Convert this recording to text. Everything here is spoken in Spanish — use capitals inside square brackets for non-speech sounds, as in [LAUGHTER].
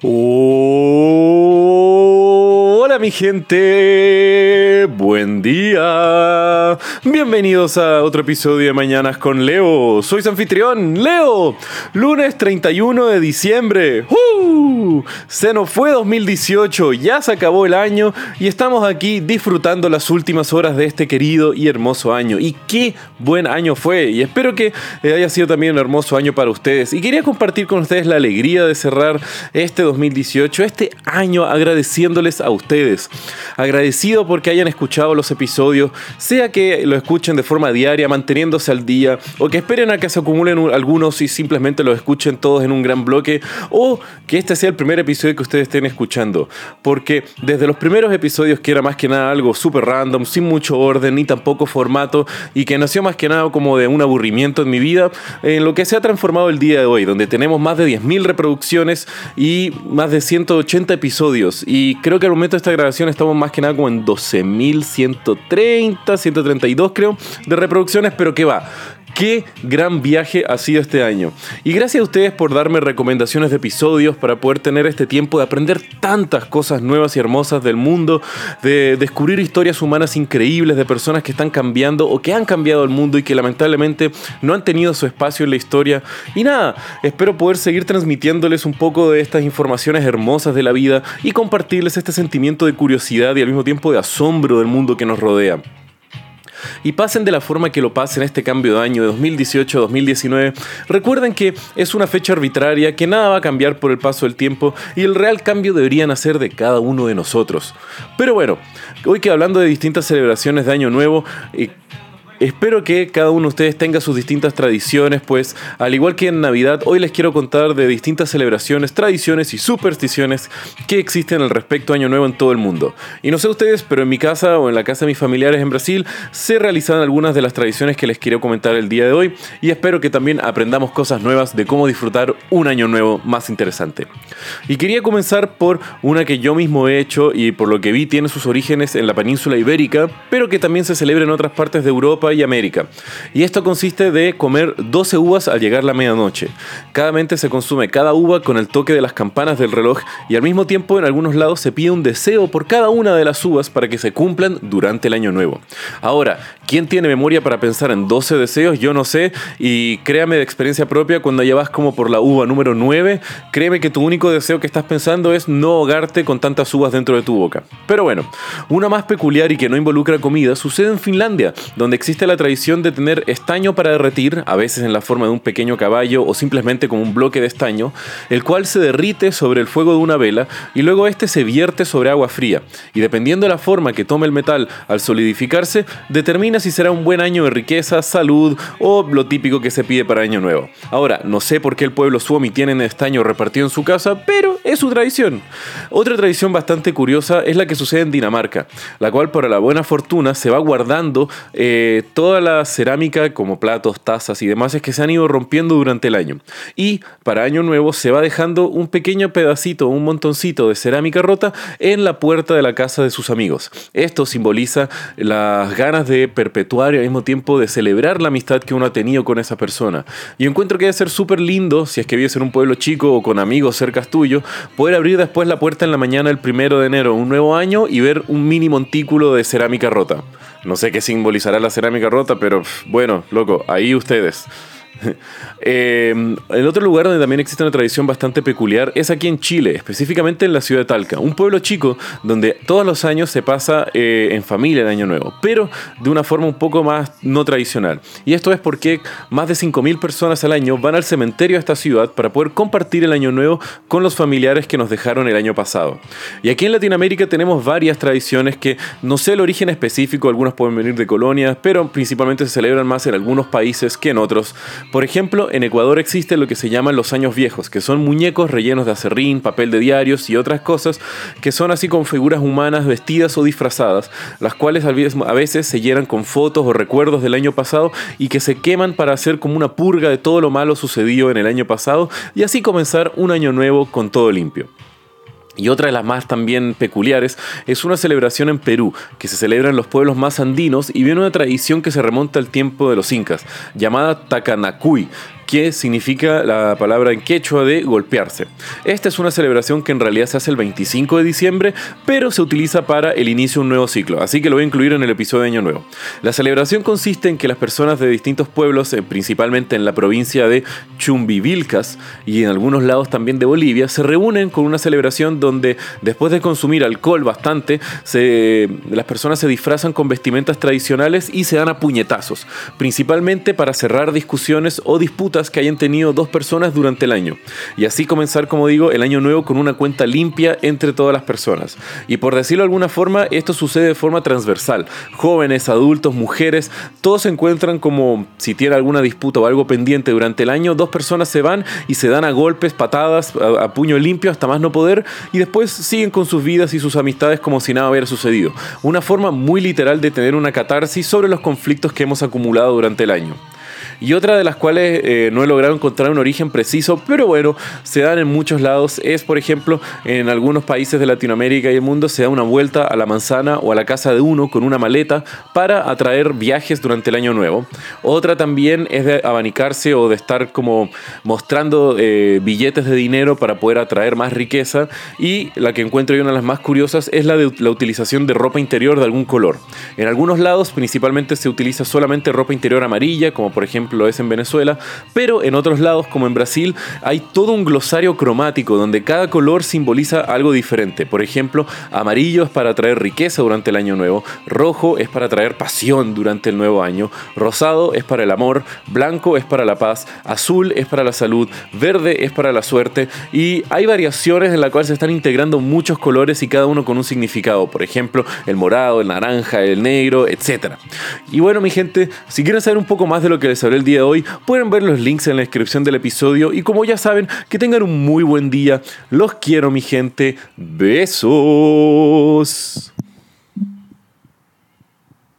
Hola mi gente, buen día. Bienvenidos a otro episodio de Mañanas con Leo. Soy su anfitrión, Leo. Lunes 31 de diciembre. ¡Uh! Se nos fue 2018, ya se acabó el año y estamos aquí disfrutando las últimas horas de este querido y hermoso año. Y qué buen año fue y espero que haya sido también un hermoso año para ustedes. Y quería compartir con ustedes la alegría de cerrar este 2018, este año agradeciéndoles a ustedes. Agradecido porque hayan escuchado los episodios, sea que lo escuchen de forma diaria, manteniéndose al día, o que esperen a que se acumulen algunos y simplemente los escuchen todos en un gran bloque, o que este sea el primer episodio que ustedes estén escuchando. Porque desde los primeros episodios, que era más que nada algo súper random, sin mucho orden ni tampoco formato, y que nació más que nada como de un aburrimiento en mi vida, en lo que se ha transformado el día de hoy, donde tenemos más de 10.000 reproducciones y más de 180 episodios. Y creo que al momento de esta grabación estamos más que nada como en 12.130, 132 creo, de reproducciones, pero que va. Qué gran viaje ha sido este año. Y gracias a ustedes por darme recomendaciones de episodios para poder tener este tiempo de aprender tantas cosas nuevas y hermosas del mundo, de descubrir historias humanas increíbles de personas que están cambiando o que han cambiado el mundo y que lamentablemente no han tenido su espacio en la historia. Y nada, espero poder seguir transmitiéndoles un poco de estas informaciones hermosas de la vida y compartirles este sentimiento de curiosidad y al mismo tiempo de asombro del mundo que nos rodea y pasen de la forma que lo pasen este cambio de año de 2018 a 2019, recuerden que es una fecha arbitraria, que nada va a cambiar por el paso del tiempo y el real cambio debería nacer de cada uno de nosotros. Pero bueno, hoy que hablando de distintas celebraciones de Año Nuevo, eh, Espero que cada uno de ustedes tenga sus distintas tradiciones, pues al igual que en Navidad, hoy les quiero contar de distintas celebraciones, tradiciones y supersticiones que existen al respecto Año Nuevo en todo el mundo. Y no sé ustedes, pero en mi casa o en la casa de mis familiares en Brasil se realizan algunas de las tradiciones que les quiero comentar el día de hoy y espero que también aprendamos cosas nuevas de cómo disfrutar un Año Nuevo más interesante. Y quería comenzar por una que yo mismo he hecho y por lo que vi tiene sus orígenes en la península ibérica, pero que también se celebra en otras partes de Europa y América. Y esto consiste de comer 12 uvas al llegar la medianoche. Cada mente se consume cada uva con el toque de las campanas del reloj y al mismo tiempo en algunos lados se pide un deseo por cada una de las uvas para que se cumplan durante el año nuevo. Ahora, ¿quién tiene memoria para pensar en 12 deseos? Yo no sé y créame de experiencia propia, cuando ya vas como por la uva número 9, créeme que tu único deseo que estás pensando es no ahogarte con tantas uvas dentro de tu boca. Pero bueno, una más peculiar y que no involucra comida sucede en Finlandia, donde existe la tradición de tener estaño para derretir, a veces en la forma de un pequeño caballo o simplemente como un bloque de estaño, el cual se derrite sobre el fuego de una vela y luego este se vierte sobre agua fría. Y dependiendo de la forma que tome el metal al solidificarse, determina si será un buen año de riqueza, salud o lo típico que se pide para año nuevo. Ahora, no sé por qué el pueblo suomi tiene estaño repartido en su casa, pero es su tradición. Otra tradición bastante curiosa es la que sucede en Dinamarca, la cual para la buena fortuna se va guardando eh, toda la cerámica como platos, tazas y demás es que se han ido rompiendo durante el año. Y para año nuevo se va dejando un pequeño pedacito, un montoncito de cerámica rota en la puerta de la casa de sus amigos. Esto simboliza las ganas de perpetuar y al mismo tiempo de celebrar la amistad que uno ha tenido con esa persona. Y encuentro que debe ser súper lindo, si es que vives en un pueblo chico o con amigos cerca tuyo, poder abrir después la puerta en la mañana el primero de enero, un nuevo año, y ver un mini montículo de cerámica rota. No sé qué simbolizará la cerámica rota, pero bueno, loco, ahí ustedes. [LAUGHS] Eh, el otro lugar donde también existe una tradición bastante peculiar es aquí en Chile, específicamente en la ciudad de Talca, un pueblo chico donde todos los años se pasa eh, en familia el Año Nuevo, pero de una forma un poco más no tradicional. Y esto es porque más de 5.000 personas al año van al cementerio de esta ciudad para poder compartir el Año Nuevo con los familiares que nos dejaron el año pasado. Y aquí en Latinoamérica tenemos varias tradiciones que no sé el origen específico, algunos pueden venir de colonias, pero principalmente se celebran más en algunos países que en otros. Por ejemplo, en Ecuador existe lo que se llaman los años viejos, que son muñecos rellenos de acerrín, papel de diarios y otras cosas que son así con figuras humanas vestidas o disfrazadas, las cuales a veces se llenan con fotos o recuerdos del año pasado y que se queman para hacer como una purga de todo lo malo sucedido en el año pasado y así comenzar un año nuevo con todo limpio. Y otra de las más también peculiares es una celebración en Perú, que se celebra en los pueblos más andinos y viene una tradición que se remonta al tiempo de los incas, llamada Takanacuy, que significa la palabra en quechua de golpearse. Esta es una celebración que en realidad se hace el 25 de diciembre, pero se utiliza para el inicio de un nuevo ciclo, así que lo voy a incluir en el episodio de Año Nuevo. La celebración consiste en que las personas de distintos pueblos, eh, principalmente en la provincia de Chumbivilcas y en algunos lados también de Bolivia, se reúnen con una celebración donde después de consumir alcohol bastante, las personas se disfrazan con vestimentas tradicionales y se dan a puñetazos, principalmente para cerrar discusiones o disputas que hayan tenido dos personas durante el año. Y así comenzar, como digo, el año nuevo con una cuenta limpia entre todas las personas. Y por decirlo de alguna forma, esto sucede de forma transversal. Jóvenes, adultos, mujeres, todos se encuentran como si tiene alguna disputa o algo pendiente durante el año, dos personas se van y se dan a golpes, patadas, a, puño limpio hasta más no poder y después siguen con sus vidas y sus amistades como si nada hubiera sucedido. Una forma muy literal de tener una catarsis sobre los conflictos que hemos acumulado durante el año y otra de las cuales eh, no he logrado encontrar un origen preciso, pero bueno, se dan en muchos lados, es por ejemplo en algunos países de Latinoamérica y el mundo se da una vuelta a la manzana o a la casa de uno con una maleta para atraer viajes durante el año nuevo. Otra también es de abanicarse o de estar como mostrando eh, billetes de dinero para poder atraer más riqueza y la que encuentro yo una de las más curiosas es la de la utilización de ropa interior de algún color. En algunos lados principalmente se utiliza solamente ropa interior amarilla, como por ejemplo lo es en Venezuela, pero en otros lados, como en Brasil, hay todo un glosario cromático donde cada color simboliza algo diferente. Por ejemplo, amarillo es para traer riqueza durante el año nuevo, rojo es para traer pasión durante el nuevo año, rosado es para el amor, blanco es para la paz, azul es para la salud, verde es para la suerte y hay variaciones en las cuales se están integrando muchos colores y cada uno con un significado. Por ejemplo, el morado, el naranja, el negro, etc. Y bueno, mi gente, si quieren saber un poco más de lo que les hablé el día de hoy, pueden ver los links en la descripción del episodio y como ya saben, que tengan un muy buen día. Los quiero mi gente. Besos.